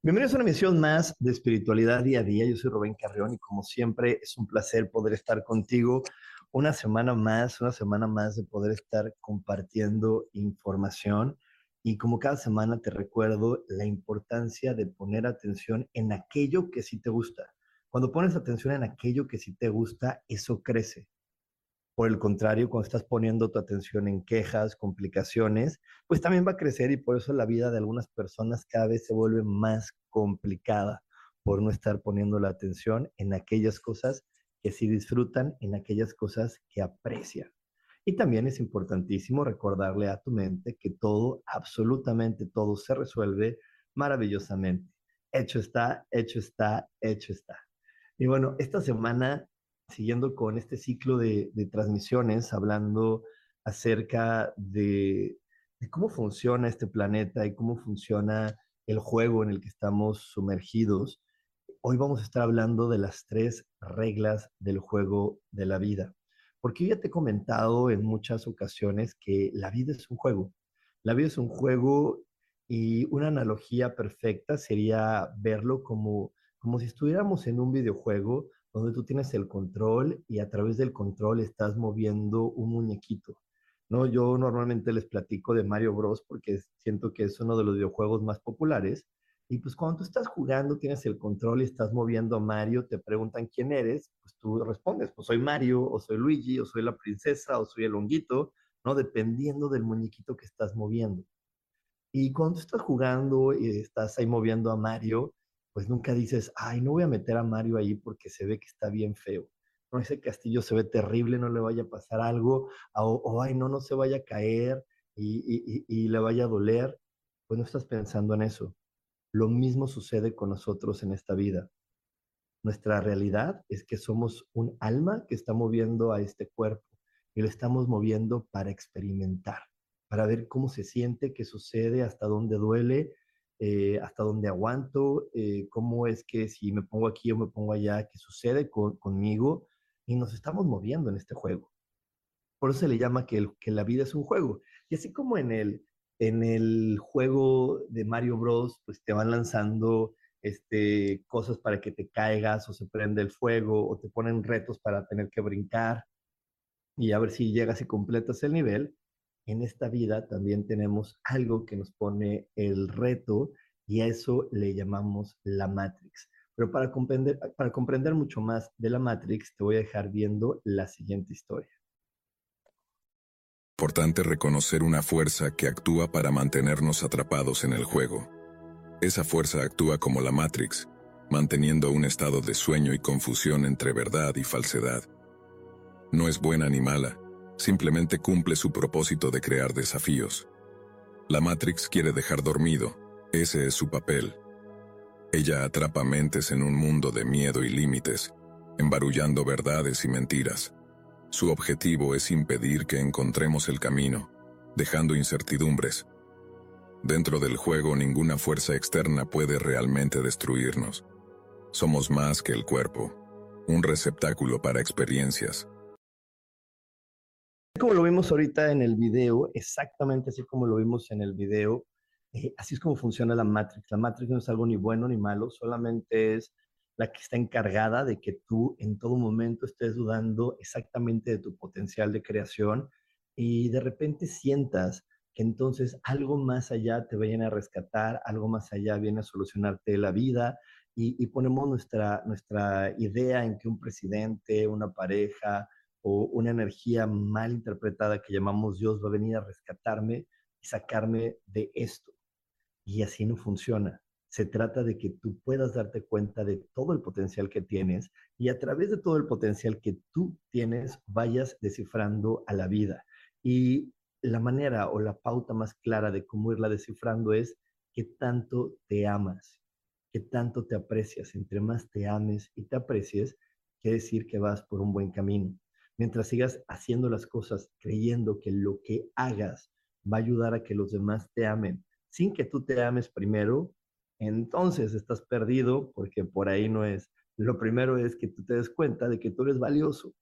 Bienvenidos a una emisión más de Espiritualidad Día a Día. Yo soy Rubén Carrión y como siempre es un placer poder estar contigo una semana más, una semana más de poder estar compartiendo información. Y como cada semana te recuerdo la importancia de poner atención en aquello que sí te gusta. Cuando pones atención en aquello que sí te gusta, eso crece. Por el contrario, cuando estás poniendo tu atención en quejas, complicaciones, pues también va a crecer y por eso la vida de algunas personas cada vez se vuelve más complicada por no estar poniendo la atención en aquellas cosas que sí disfrutan, en aquellas cosas que aprecian. Y también es importantísimo recordarle a tu mente que todo, absolutamente todo se resuelve maravillosamente. Hecho está, hecho está, hecho está. Y bueno, esta semana siguiendo con este ciclo de, transmisiones, hablando acerca de, cómo funciona este planeta y cómo funciona el juego en el que estamos sumergidos. Hoy vamos a estar hablando de las tres reglas del juego de la vida. Porque ya te he comentado en muchas ocasiones que la vida es un juego. La vida es un juego y una analogía perfecta sería verlo como, como si estuviéramos en un videojuego donde tú tienes el control y a través del control estás moviendo un muñequito. ¿no? Yo normalmente les platico de Mario Bros porque siento que es uno de los videojuegos más populares. Y pues cuando tú estás jugando, tienes el control y estás moviendo a Mario, te preguntan quién eres, pues tú respondes, pues soy Mario, o soy Luigi, o soy la princesa, o soy el honguito, ¿no? Dependiendo del muñequito que estás moviendo. Y cuando tú estás jugando y estás ahí moviendo a Mario, pues nunca dices, ay, no voy a meter a Mario ahí porque se ve que está bien feo. No, ese castillo se ve terrible, no le vaya a pasar algo, o, ay, no, no se vaya a caer y, y le vaya a doler. Pues no estás pensando en eso. Lo mismo sucede con nosotros en esta vida. Nuestra realidad es que somos un alma que está moviendo a este cuerpo y lo estamos moviendo para experimentar, para ver cómo se siente, qué sucede, hasta dónde duele, eh, hasta dónde aguanto, eh, cómo es que si me pongo aquí o me pongo allá, qué sucede conmigo, y nos estamos moviendo en este juego. Por eso se le llama que, que la vida es un juego. Y así como en el, en el juego de Mario Bros, pues te van lanzando este, cosas para que te caigas o se prende el fuego o te ponen retos para tener que brincar y a ver si llegas y completas el nivel en esta vida también tenemos algo que nos pone el reto y a eso le llamamos la Matrix. Pero para comprender, para comprender mucho más de la Matrix, te voy a dejar viendo la siguiente historia. Importante reconocer una fuerza que actúa para mantenernos atrapados en el juego. Esa fuerza actúa como la Matrix, manteniendo un estado de sueño y confusión entre verdad y falsedad. No es buena ni mala, simplemente cumple su propósito de crear desafíos. La Matrix quiere dejar dormido, ese es su papel. Ella atrapa mentes en un mundo de miedo y límites, embarullando verdades y mentiras. Su objetivo es impedir que encontremos el camino, dejando incertidumbres. Dentro del juego ninguna fuerza externa puede realmente destruirnos. Somos más que el cuerpo, un receptáculo para experiencias, como lo vimos ahorita en el video, exactamente así como lo vimos en el video, eh, así es como funciona la Matrix. La Matrix no es algo ni bueno ni malo, solamente es la que está encargada de que tú en todo momento estés dudando exactamente de tu potencial de creación y de repente sientas que entonces algo más allá te viene a rescatar, algo más allá viene a solucionarte la vida y, ponemos nuestra, nuestra idea en que un presidente, una pareja una energía mal interpretada que llamamos Dios va a venir a rescatarme y sacarme de esto. Y así no funciona. Se trata de que tú puedas darte cuenta de todo el potencial que tienes y a través de todo el potencial que tú tienes vayas descifrando a la vida. Y la manera o la pauta más clara de cómo irla descifrando es que tanto te amas, que tanto te aprecias. Entre más te ames y te aprecies, quiere decir que vas por un buen camino. Mientras sigas haciendo las cosas creyendo que lo que hagas va a ayudar a que los demás te amen, sin que tú te ames primero, entonces estás perdido porque por ahí no es. Lo primero es que tú te des cuenta de que tú eres valioso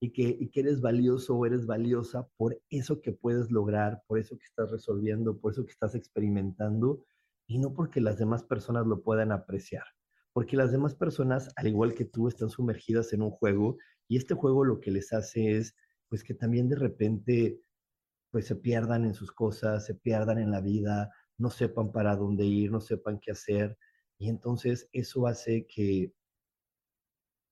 y que, y que eres valioso o eres valiosa por eso que puedes lograr, por eso que estás resolviendo, por eso que estás experimentando y no porque las demás personas lo puedan apreciar. Porque las demás personas, al igual que tú, están sumergidas en un juego y este juego lo que les hace es, pues que también de repente, pues se pierdan en sus cosas, se pierdan en la vida, no sepan para dónde ir, no sepan qué hacer. Y entonces eso hace que,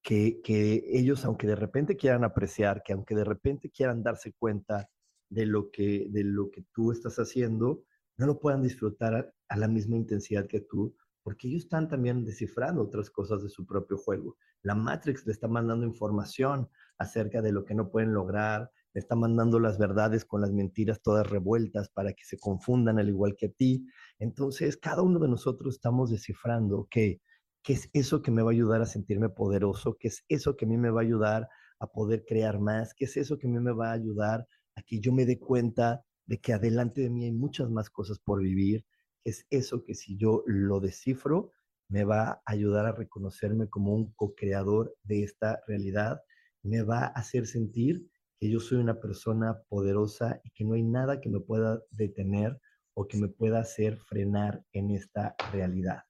que, que ellos, aunque de repente quieran apreciar, que aunque de repente quieran darse cuenta de lo que, de lo que tú estás haciendo, no lo puedan disfrutar a, la misma intensidad que tú, porque ellos están también descifrando otras cosas de su propio juego. La Matrix le está mandando información acerca de lo que no pueden lograr, le está mandando las verdades con las mentiras todas revueltas para que se confundan al igual que a ti. Entonces, cada uno de nosotros estamos descifrando qué, qué es eso que me va a ayudar a sentirme poderoso, qué es eso que a mí me va a ayudar a poder crear más, qué es eso que a mí me va a ayudar a que yo me dé cuenta de que adelante de mí hay muchas más cosas por vivir, es eso que si yo lo descifro, me va a ayudar a reconocerme como un co-creador de esta realidad, me va a hacer sentir que yo soy una persona poderosa y que no hay nada que me pueda detener o que me pueda hacer frenar en esta realidad.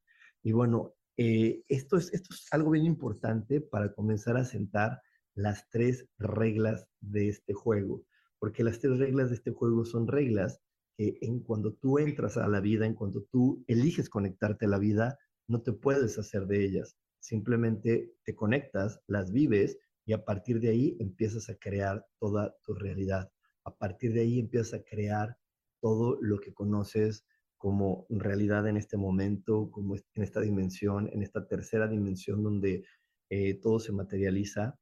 Y bueno, eh, esto, es, esto es algo bien importante para comenzar a sentar las tres reglas de este juego, porque las tres reglas de este juego son reglas que en cuando tú entras a la vida, en cuando tú eliges conectarte a la vida, no te puedes hacer de ellas. Simplemente te conectas, las vives y a partir de ahí empiezas a crear toda tu realidad. A partir de ahí empiezas a crear todo lo que conoces como realidad en este momento, como en esta dimensión, en esta tercera dimensión donde eh, todo se materializa.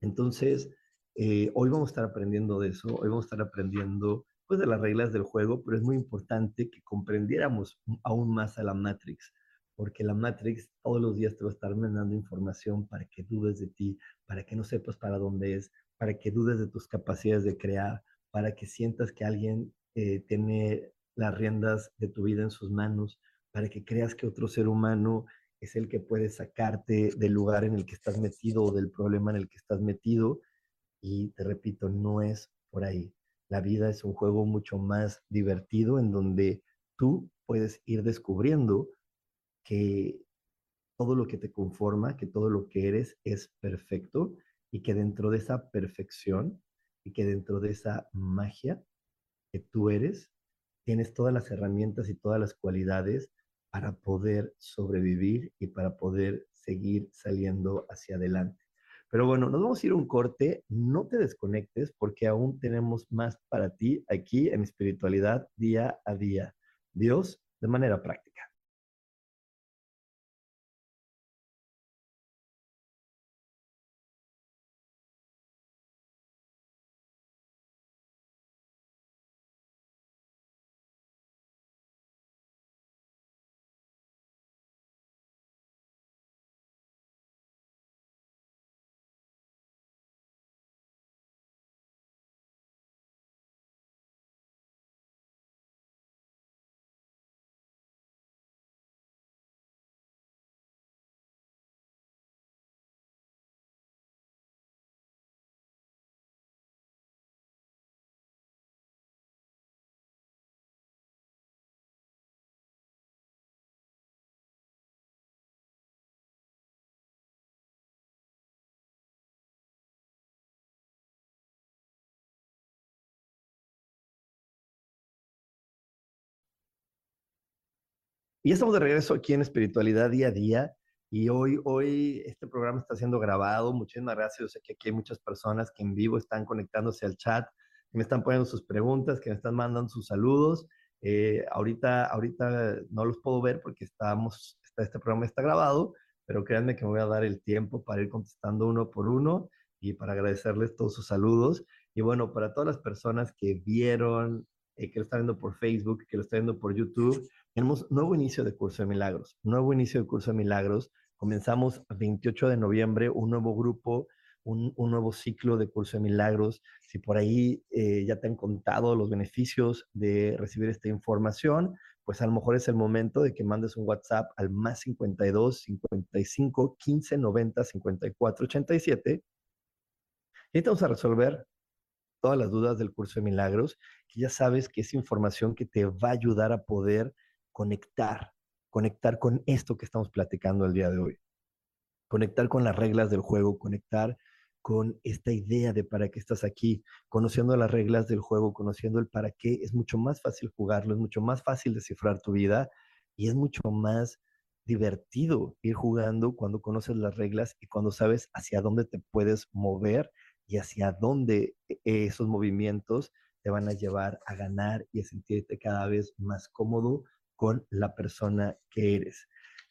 Entonces, eh, hoy vamos a estar aprendiendo de eso, hoy vamos a estar aprendiendo pues de las reglas del juego, pero es muy importante que comprendiéramos aún más a la Matrix, porque la Matrix todos los días te va a estar mandando información para que dudes de ti, para que no sepas para dónde es, para que dudes de tus capacidades de crear, para que sientas que alguien eh, tiene las riendas de tu vida en sus manos, para que creas que otro ser humano es el que puede sacarte del lugar en el que estás metido o del problema en el que estás metido. Y te repito, no es por ahí. La vida es un juego mucho más divertido en donde tú puedes ir descubriendo que todo lo que te conforma, que todo lo que eres es perfecto y que dentro de esa perfección y que dentro de esa magia que tú eres, tienes todas las herramientas y todas las cualidades para poder sobrevivir y para poder seguir saliendo hacia adelante. Pero bueno, nos vamos a ir a un corte, no te desconectes porque aún tenemos más para ti aquí en espiritualidad día a día. Dios de manera práctica. Y estamos de regreso aquí en Espiritualidad Día a Día. Y hoy, hoy este programa está siendo grabado. Muchísimas gracias. Yo sé que aquí hay muchas personas que en vivo están conectándose al chat, que me están poniendo sus preguntas, que me están mandando sus saludos. Eh, ahorita, ahorita no los puedo ver porque estamos, este programa está grabado, pero créanme que me voy a dar el tiempo para ir contestando uno por uno y para agradecerles todos sus saludos. Y bueno, para todas las personas que vieron, eh, que lo están viendo por Facebook, que lo están viendo por YouTube, tenemos nuevo inicio de curso de milagros, nuevo inicio de curso de milagros. Comenzamos el 28 de noviembre un nuevo grupo, un, nuevo ciclo de curso de milagros. Si por ahí eh, ya te han contado los beneficios de recibir esta información, pues a lo mejor es el momento de que mandes un WhatsApp al más 52 55 15 90 54 87 y te vamos a resolver todas las dudas del curso de milagros, que ya sabes que es información que te va a ayudar a poder conectar, conectar con esto que estamos platicando el día de hoy. Conectar con las reglas del juego, conectar con esta idea de para qué estás aquí, conociendo las reglas del juego, conociendo el para qué, es mucho más fácil jugarlo, es mucho más fácil descifrar tu vida y es mucho más divertido ir jugando cuando conoces las reglas y cuando sabes hacia dónde te puedes mover y hacia dónde e, esos movimientos te van a llevar a ganar y a sentirte cada vez más cómodo con la persona que eres.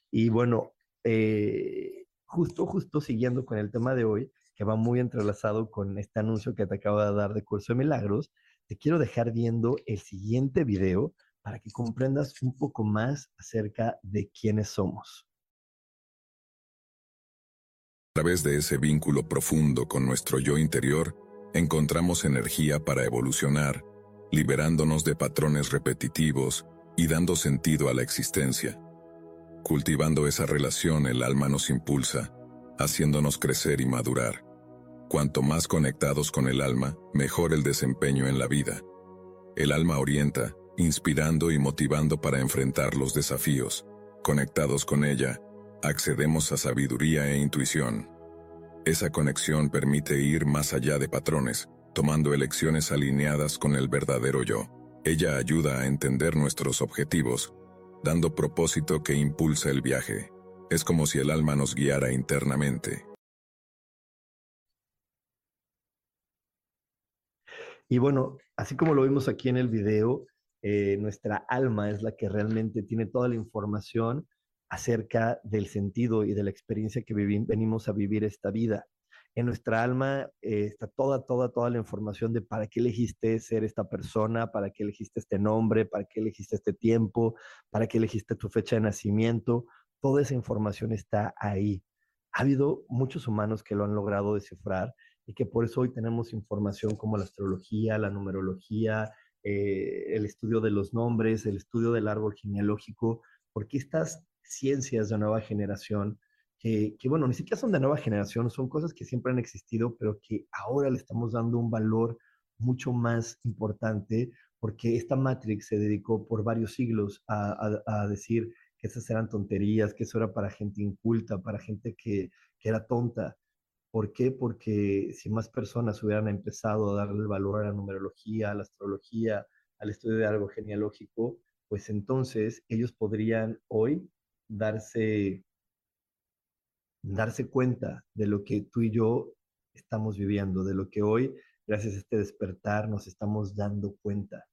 Y bueno, eh, justo, justo siguiendo con el tema de hoy, que va muy entrelazado con este anuncio que te acabo de dar de Curso de Milagros, te quiero dejar viendo el siguiente video para que comprendas un poco más acerca de quiénes somos. A través de ese vínculo profundo con nuestro yo interior, encontramos energía para evolucionar, liberándonos de patrones repetitivos y dando sentido a la existencia. Cultivando esa relación el alma nos impulsa, haciéndonos crecer y madurar. Cuanto más conectados con el alma, mejor el desempeño en la vida. El alma orienta, inspirando y motivando para enfrentar los desafíos. Conectados con ella, accedemos a sabiduría e intuición. Esa conexión permite ir más allá de patrones, tomando elecciones alineadas con el verdadero yo. Ella ayuda a entender nuestros objetivos, dando propósito que impulsa el viaje. Es como si el alma nos guiara internamente. Y bueno, así como lo vimos aquí en el video, eh, nuestra alma es la que realmente tiene toda la información acerca del sentido y de la experiencia que venimos a vivir esta vida en nuestra alma eh, está toda, toda, toda la información de para qué elegiste ser esta persona, para qué elegiste este nombre, para qué elegiste este tiempo, para qué elegiste tu fecha de nacimiento. Toda esa información está ahí. Ha habido muchos humanos que lo han logrado descifrar y que por eso hoy tenemos información como la astrología, la numerología, eh, el estudio de los nombres, el estudio del árbol genealógico, porque estas ciencias de nueva generación que, bueno, ni siquiera son de nueva generación, son cosas que siempre han existido, pero que ahora le estamos dando un valor mucho más importante, porque esta Matrix se dedicó por varios siglos a, decir que esas eran tonterías, que eso era para gente inculta, para gente que, que era tonta. ¿Por qué? Porque si más personas hubieran empezado a darle valor a la numerología, a la astrología, al estudio de algo genealógico, pues entonces ellos podrían hoy darse darse cuenta de lo que tú y yo estamos viviendo, de lo que hoy, gracias a este despertar, nos estamos dando cuenta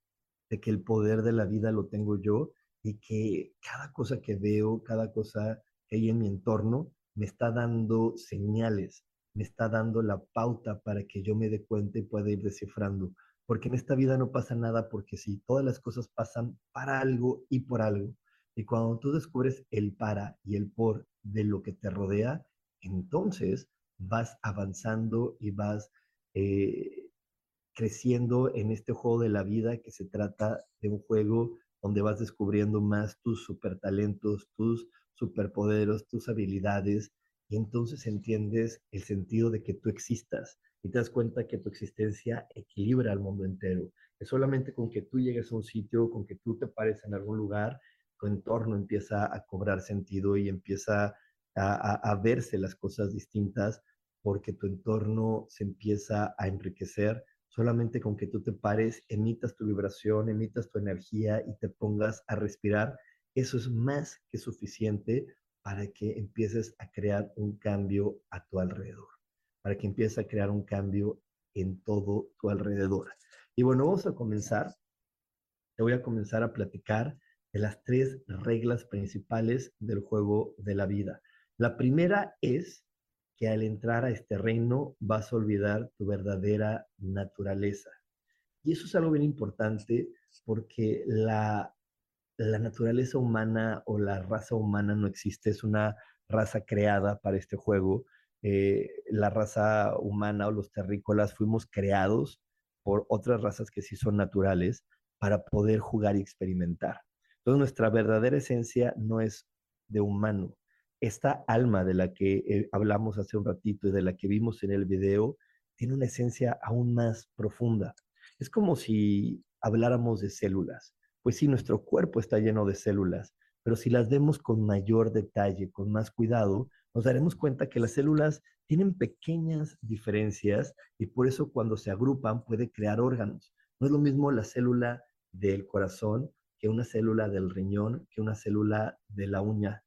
de que el poder de la vida lo tengo yo y que cada cosa que veo, cada cosa que hay en mi entorno, me está dando señales, me está dando la pauta para que yo me dé cuenta y pueda ir descifrando. Porque en esta vida no pasa nada porque sí, todas las cosas pasan para algo y por algo. Y cuando tú descubres el para y el por de lo que te rodea, entonces vas avanzando y vas eh, creciendo en este juego de la vida que se trata de un juego donde vas descubriendo más tus supertalentos, tus superpoderes, tus habilidades, y entonces entiendes el sentido de que tú existas y te das cuenta que tu existencia equilibra al mundo entero. Es solamente con que tú llegues a un sitio, con que tú te pares en algún lugar, tu entorno empieza a cobrar sentido y empieza a, verse las cosas distintas porque tu entorno se empieza a enriquecer solamente con que tú te pares, emitas tu vibración, emitas tu energía y te pongas a respirar. Eso es más que suficiente para que empieces a crear un cambio a tu alrededor, para que empieces a crear un cambio en todo tu alrededor. Y bueno, vamos a comenzar. Te voy a comenzar a platicar de las tres reglas principales del juego de la vida. La primera es que al entrar a este reino vas a olvidar tu verdadera naturaleza. Y eso es algo bien importante porque la, la naturaleza humana o la raza humana no existe, es una raza creada para este juego. Eh, la raza humana o los terrícolas fuimos creados por otras razas que sí son naturales para poder jugar y experimentar. Entonces nuestra verdadera esencia no es de humano. Esta alma de la que eh, hablamos hace un ratito y de la que vimos en el video tiene una esencia aún más profunda. Es como si habláramos de células. Pues sí, nuestro cuerpo está lleno de células, pero si las vemos con mayor detalle, con más cuidado, nos daremos cuenta que las células tienen pequeñas diferencias y por eso cuando se agrupan puede crear órganos. No es lo mismo la célula del corazón que una célula del riñón, que una célula de la uña.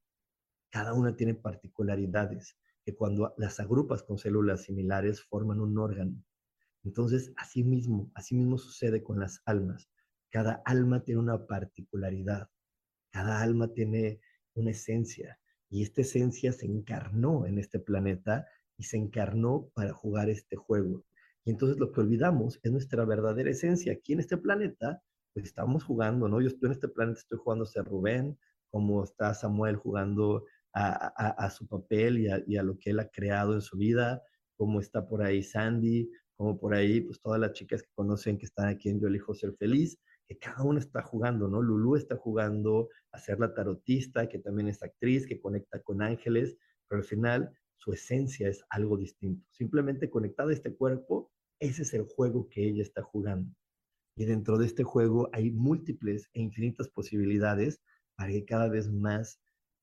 Cada una tiene particularidades que cuando las agrupas con células similares forman un órgano. Entonces, así mismo, así mismo sucede con las almas. Cada alma tiene una particularidad. Cada alma tiene una esencia. Y esta esencia se encarnó en este planeta y se encarnó para jugar este juego. Y entonces lo que olvidamos es nuestra verdadera esencia. Aquí en este planeta pues estamos jugando, ¿no? Yo estoy en este planeta, estoy jugando a ser Rubén, como está Samuel jugando a, su papel y a, lo que él ha creado en su vida, como está por ahí Sandy, como por ahí, pues todas las chicas que conocen que están aquí en Yo elijo ser feliz, que cada una está jugando, ¿no? Lulu está jugando a ser la tarotista, que también es actriz, que conecta con ángeles, pero al final su esencia es algo distinto. Simplemente conectada a este cuerpo, ese es el juego que ella está jugando. Y dentro de este juego hay múltiples e infinitas posibilidades para que cada vez más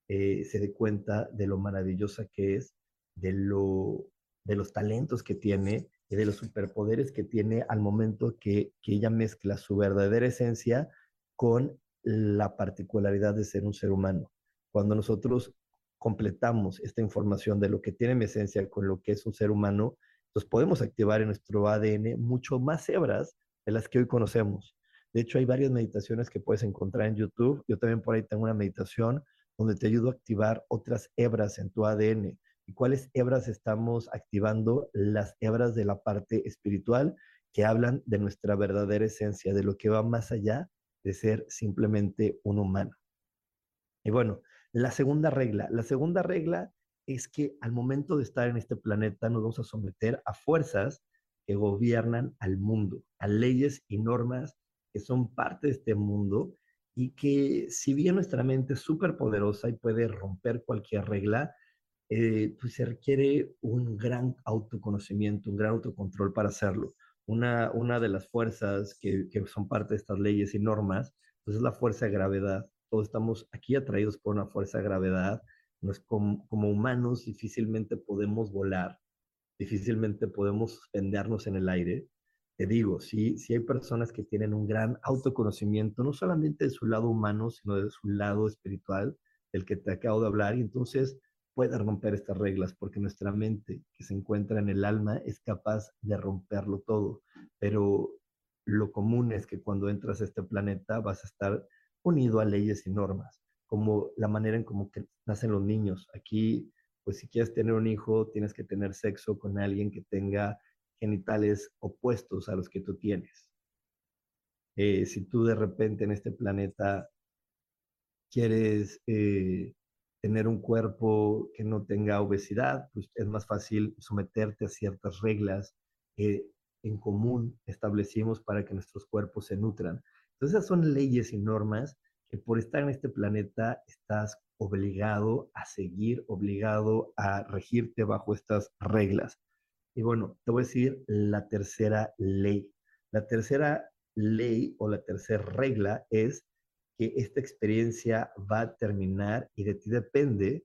eh, se dé cuenta de lo maravillosa que es, de, lo, de los talentos que tiene y de los superpoderes que tiene al momento que, que ella mezcla su verdadera esencia con la particularidad de ser un ser humano. Cuando nosotros completamos esta información de lo que tiene mi esencia con lo que es un ser humano, entonces podemos activar en nuestro ADN mucho más hebras de las que hoy conocemos. De hecho, hay varias meditaciones que puedes encontrar en YouTube. Yo también por ahí tengo una meditación donde te ayudo a activar otras hebras en tu ADN. ¿Y cuáles hebras estamos activando? Las hebras de la parte espiritual que hablan de nuestra verdadera esencia, de lo que va más allá de ser simplemente un humano. Y bueno, la segunda regla, la segunda regla es que al momento de estar en este planeta nos vamos a someter a fuerzas que gobiernan al mundo, a leyes y normas que son parte de este mundo y que si bien nuestra mente es súper poderosa y puede romper cualquier regla, eh, pues se requiere un gran autoconocimiento, un gran autocontrol para hacerlo. Una, una de las fuerzas que, que son parte de estas leyes y normas, pues es la fuerza de gravedad. Todos estamos aquí atraídos por una fuerza de gravedad. Nos, como, como humanos difícilmente podemos volar, difícilmente podemos suspendernos en el aire. Te digo, sí, sí hay personas que tienen un gran autoconocimiento, no solamente de su lado humano, sino de su lado espiritual, del que te acabo de hablar, y entonces puede romper estas reglas, porque nuestra mente que se encuentra en el alma es capaz de romperlo todo. Pero lo común es que cuando entras a este planeta vas a estar unido a leyes y normas, como la manera en cómo nacen los niños. Aquí pues si quieres tener un hijo, tienes que tener sexo con alguien que tenga genitales opuestos a los que tú tienes. Eh, si tú de repente en este planeta quieres eh, tener un cuerpo que no tenga obesidad, pues es más fácil someterte a ciertas reglas que en común establecimos para que nuestros cuerpos se nutran. Entonces esas son leyes y normas que por estar en este planeta estás obligado a seguir, obligado a regirte bajo estas reglas. Y bueno, te voy a decir la tercera ley. La tercera ley o la tercera regla es que esta experiencia va a terminar y de ti depende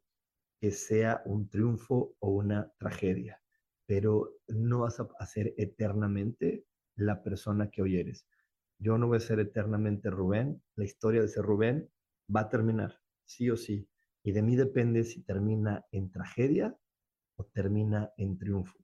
que sea un triunfo o una tragedia, pero no vas a ser eternamente la persona que hoy eres. Yo no voy a ser eternamente Rubén, la historia de ese Rubén va a terminar sí o sí. Y de mí depende si termina en tragedia o termina en triunfo.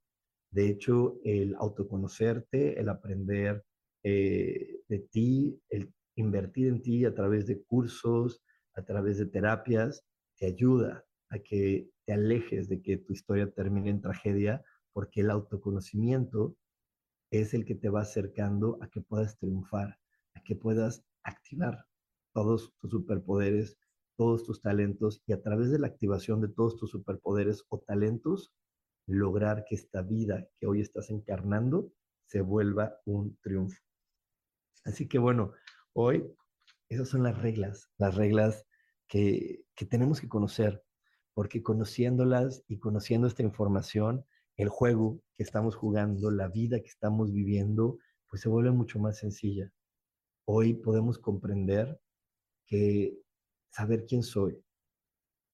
De hecho, el autoconocerte, el aprender eh, de ti, el invertir en ti a través de cursos, a través de terapias, te ayuda a que te alejes de que tu historia termine en tragedia, porque el autoconocimiento es el que te va acercando a que puedas triunfar, a que puedas activar todos tus superpoderes, todos tus talentos y a través de la activación de todos tus superpoderes o talentos, lograr que esta vida que hoy estás encarnando se vuelva un triunfo. Así que bueno, hoy esas son las reglas, las reglas que, que tenemos que conocer, porque conociéndolas y conociendo esta información, el juego que estamos jugando, la vida que estamos viviendo, pues se vuelve mucho más sencilla. Hoy podemos comprender que saber quién soy,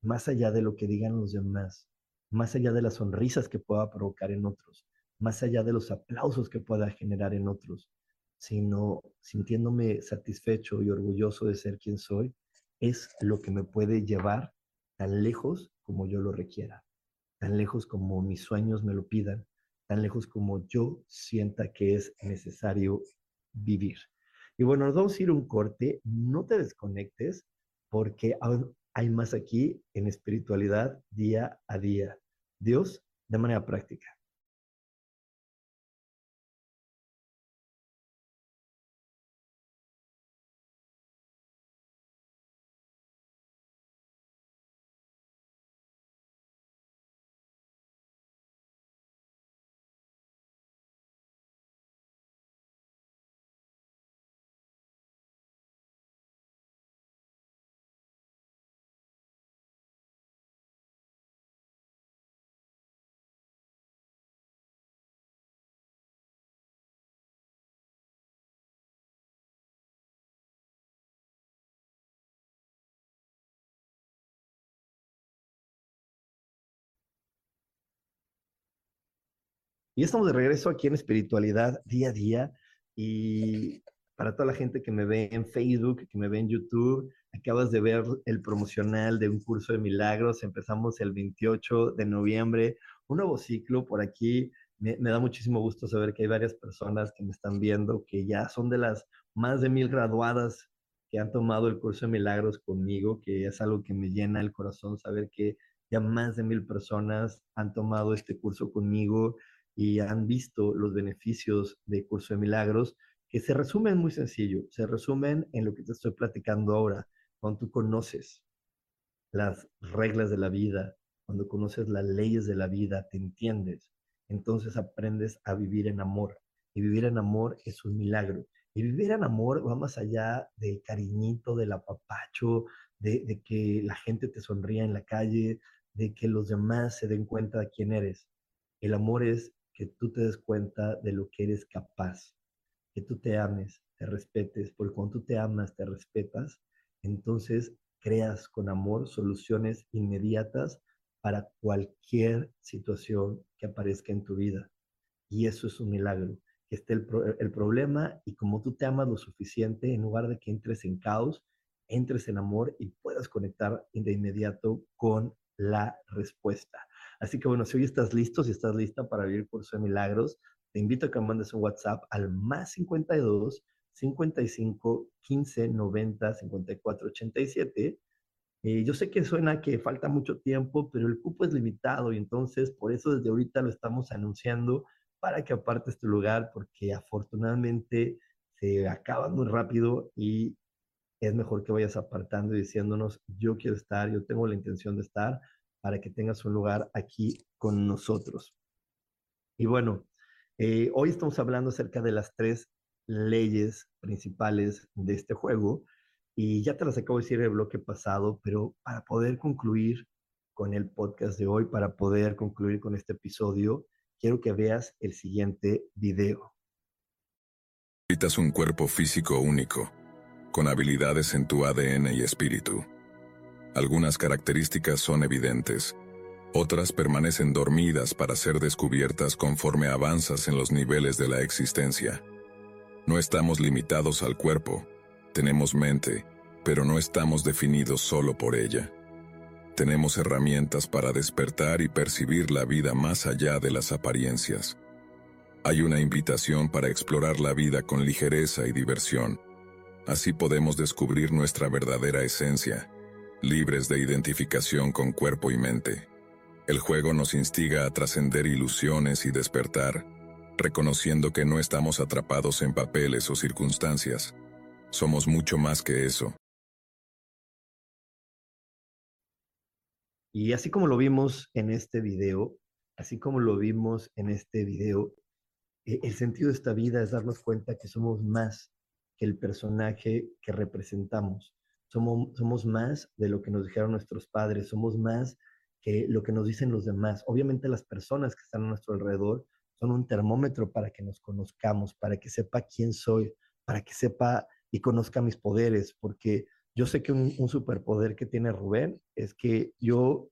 más allá de lo que digan los demás, más allá de las sonrisas que pueda provocar en otros, más allá de los aplausos que pueda generar en otros, sino sintiéndome satisfecho y orgulloso de ser quien soy, es lo que me puede llevar tan lejos como yo lo requiera, tan lejos como mis sueños me lo pidan, tan lejos como yo sienta que es necesario vivir. Y bueno, nos vamos a ir un corte, no te desconectes porque hay más aquí en espiritualidad día a día. Dios de manera práctica. Y estamos de regreso aquí en Espiritualidad día a día. Y para toda la gente que me ve en Facebook, que me ve en YouTube, acabas de ver el promocional de un curso de milagros. Empezamos el 28 de noviembre, un nuevo ciclo por aquí. Me, me, da muchísimo gusto saber que hay varias personas que me están viendo, que ya son de las más de mil graduadas que han tomado el curso de milagros conmigo, que es algo que me llena el corazón saber que ya más de mil personas han tomado este curso conmigo y han visto los beneficios de Curso de Milagros, que se resumen muy sencillo, se resumen en lo que te estoy platicando ahora, cuando tú conoces las reglas de la vida, cuando conoces las leyes de la vida, te entiendes, entonces aprendes a vivir en amor. Y vivir en amor es un milagro. Y vivir en amor va más allá del cariñito, del apapacho, de, de que la gente te sonría en la calle, de que los demás se den cuenta de quién eres. El amor es que tú te des cuenta de lo que eres capaz, que tú te ames, te respetes, porque cuando tú te amas, te respetas, entonces creas con amor soluciones inmediatas para cualquier situación que aparezca en tu vida. Y eso es un milagro, que esté el, problema y como tú te amas lo suficiente, en lugar de que entres en caos, entres en amor y puedas conectar de inmediato con la respuesta. Así que bueno, si hoy estás listo, si estás lista para vivir curso de milagros, te invito a que mandes un WhatsApp al más 52 55 15 90 54 87. yo sé que suena que falta mucho tiempo, pero el cupo es limitado y entonces por eso desde ahorita lo estamos anunciando para que apartes tu lugar, porque afortunadamente se acaba muy rápido y es mejor que vayas apartando y diciéndonos, yo quiero estar, yo tengo la intención de estar, para que tengas un lugar aquí con nosotros. Y bueno, eh, hoy estamos hablando acerca de las tres leyes principales de este juego y ya te las acabo de decir en el bloque pasado, pero para poder concluir con el podcast de hoy, para poder concluir con este episodio, quiero que veas el siguiente video. Necesitas un cuerpo físico único, con habilidades en tu ADN y espíritu algunas características son evidentes, otras permanecen dormidas para ser descubiertas conforme avanzas en los niveles de la existencia. No estamos limitados al cuerpo, tenemos mente, pero no estamos definidos solo por ella. tenemos herramientas para despertar y percibir la vida más allá de las apariencias. Hay una invitación para explorar la vida con ligereza y diversión. Así podemos descubrir nuestra verdadera esencia, libres de identificación con cuerpo y mente. El juego nos instiga a trascender ilusiones y despertar, reconociendo que no estamos atrapados en papeles o circunstancias. Somos mucho más que eso. Y así como lo vimos en este video, así como lo vimos en este video, eh, el sentido de esta vida es darnos cuenta que somos más que el personaje que representamos. Somos, somos más de lo que nos dijeron nuestros padres, somos más que lo que nos dicen los demás. Obviamente las personas que están a nuestro alrededor son un termómetro para que nos conozcamos, para que sepa quién soy, para que sepa y conozca mis poderes, porque yo sé que un, superpoder que tiene Rubén es que yo,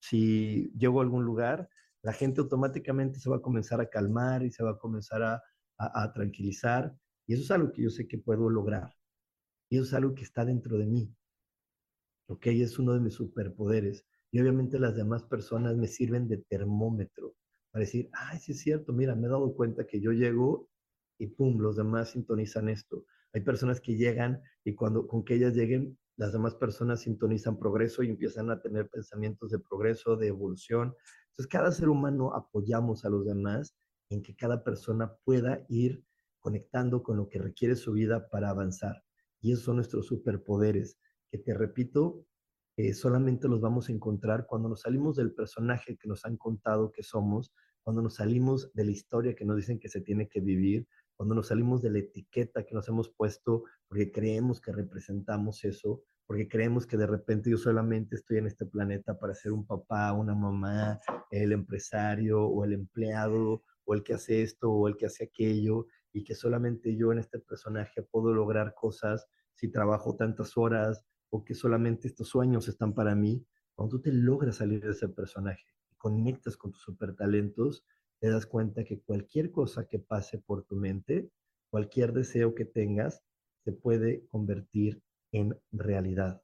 si llego a algún lugar, la gente automáticamente se va a comenzar a calmar y se va a comenzar a, a, tranquilizar. Y eso es algo que yo sé que puedo lograr. Y eso es algo que está dentro de mí. ¿Ok? Es uno de mis superpoderes. Y obviamente las demás personas me sirven de termómetro para decir, ay, sí es cierto, mira, me he dado cuenta que yo llego y pum, los demás sintonizan esto. Hay personas que llegan y cuando con que ellas lleguen, las demás personas sintonizan progreso y empiezan a tener pensamientos de progreso, de evolución. Entonces, cada ser humano apoyamos a los demás en que cada persona pueda ir conectando con lo que requiere su vida para avanzar. Y esos son nuestros superpoderes, que te repito, eh, solamente los vamos a encontrar cuando nos salimos del personaje que nos han contado que somos, cuando nos salimos de la historia que nos dicen que se tiene que vivir, cuando nos salimos de la etiqueta que nos hemos puesto porque creemos que representamos eso, porque creemos que de repente yo solamente estoy en este planeta para ser un papá, una mamá, el empresario o el empleado o el que hace esto o el que hace aquello y que solamente yo en este personaje puedo lograr cosas si trabajo tantas horas o que solamente estos sueños están para mí. Cuando tú te logras salir de ese personaje y conectas con tus super talentos, te das cuenta que cualquier cosa que pase por tu mente, cualquier deseo que tengas, se puede convertir en realidad,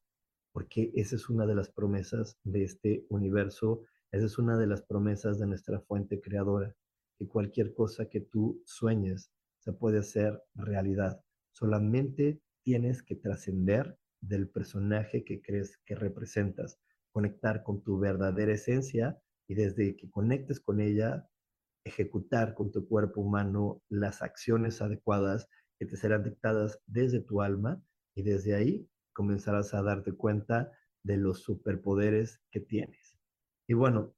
porque esa es una de las promesas de este universo, esa es una de las promesas de nuestra fuente creadora, que cualquier cosa que tú sueñes se puede hacer realidad. Solamente tienes que trascender del personaje que crees que representas, conectar con tu verdadera esencia y desde que conectes con ella, ejecutar con tu cuerpo humano las acciones adecuadas que te serán dictadas desde tu alma y desde ahí comenzarás a darte cuenta de los superpoderes que tienes. Y bueno,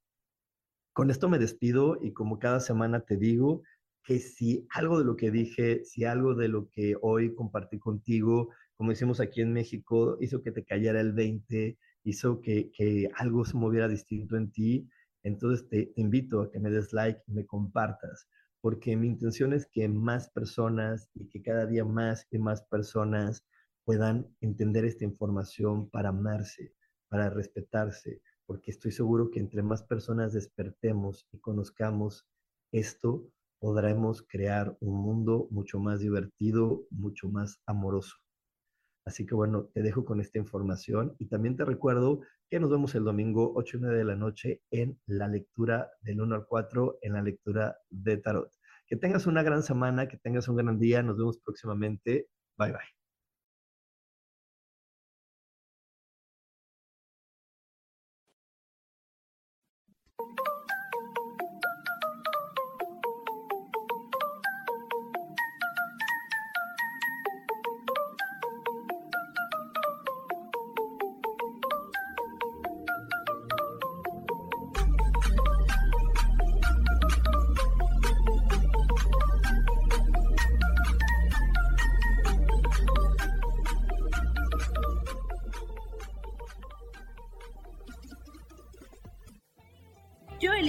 con esto me despido y como cada semana te digo que si algo de lo que dije, si algo de lo que hoy compartí contigo, como decimos aquí en México, hizo que te cayera el 20, hizo que, que algo se moviera distinto en ti, entonces te, invito a que me des like y me compartas, porque mi intención es que más personas y que cada día más y más personas puedan entender esta información para amarse, para respetarse, porque estoy seguro que entre más personas despertemos y conozcamos esto, podremos crear un mundo mucho más divertido, mucho más amoroso. Así que bueno, te dejo con esta información y también te recuerdo que nos vemos el domingo 8 y 9 de la noche en la lectura del 1 al 4, en la lectura de Tarot. Que tengas una gran semana, que tengas un gran día. Nos vemos próximamente. Bye bye.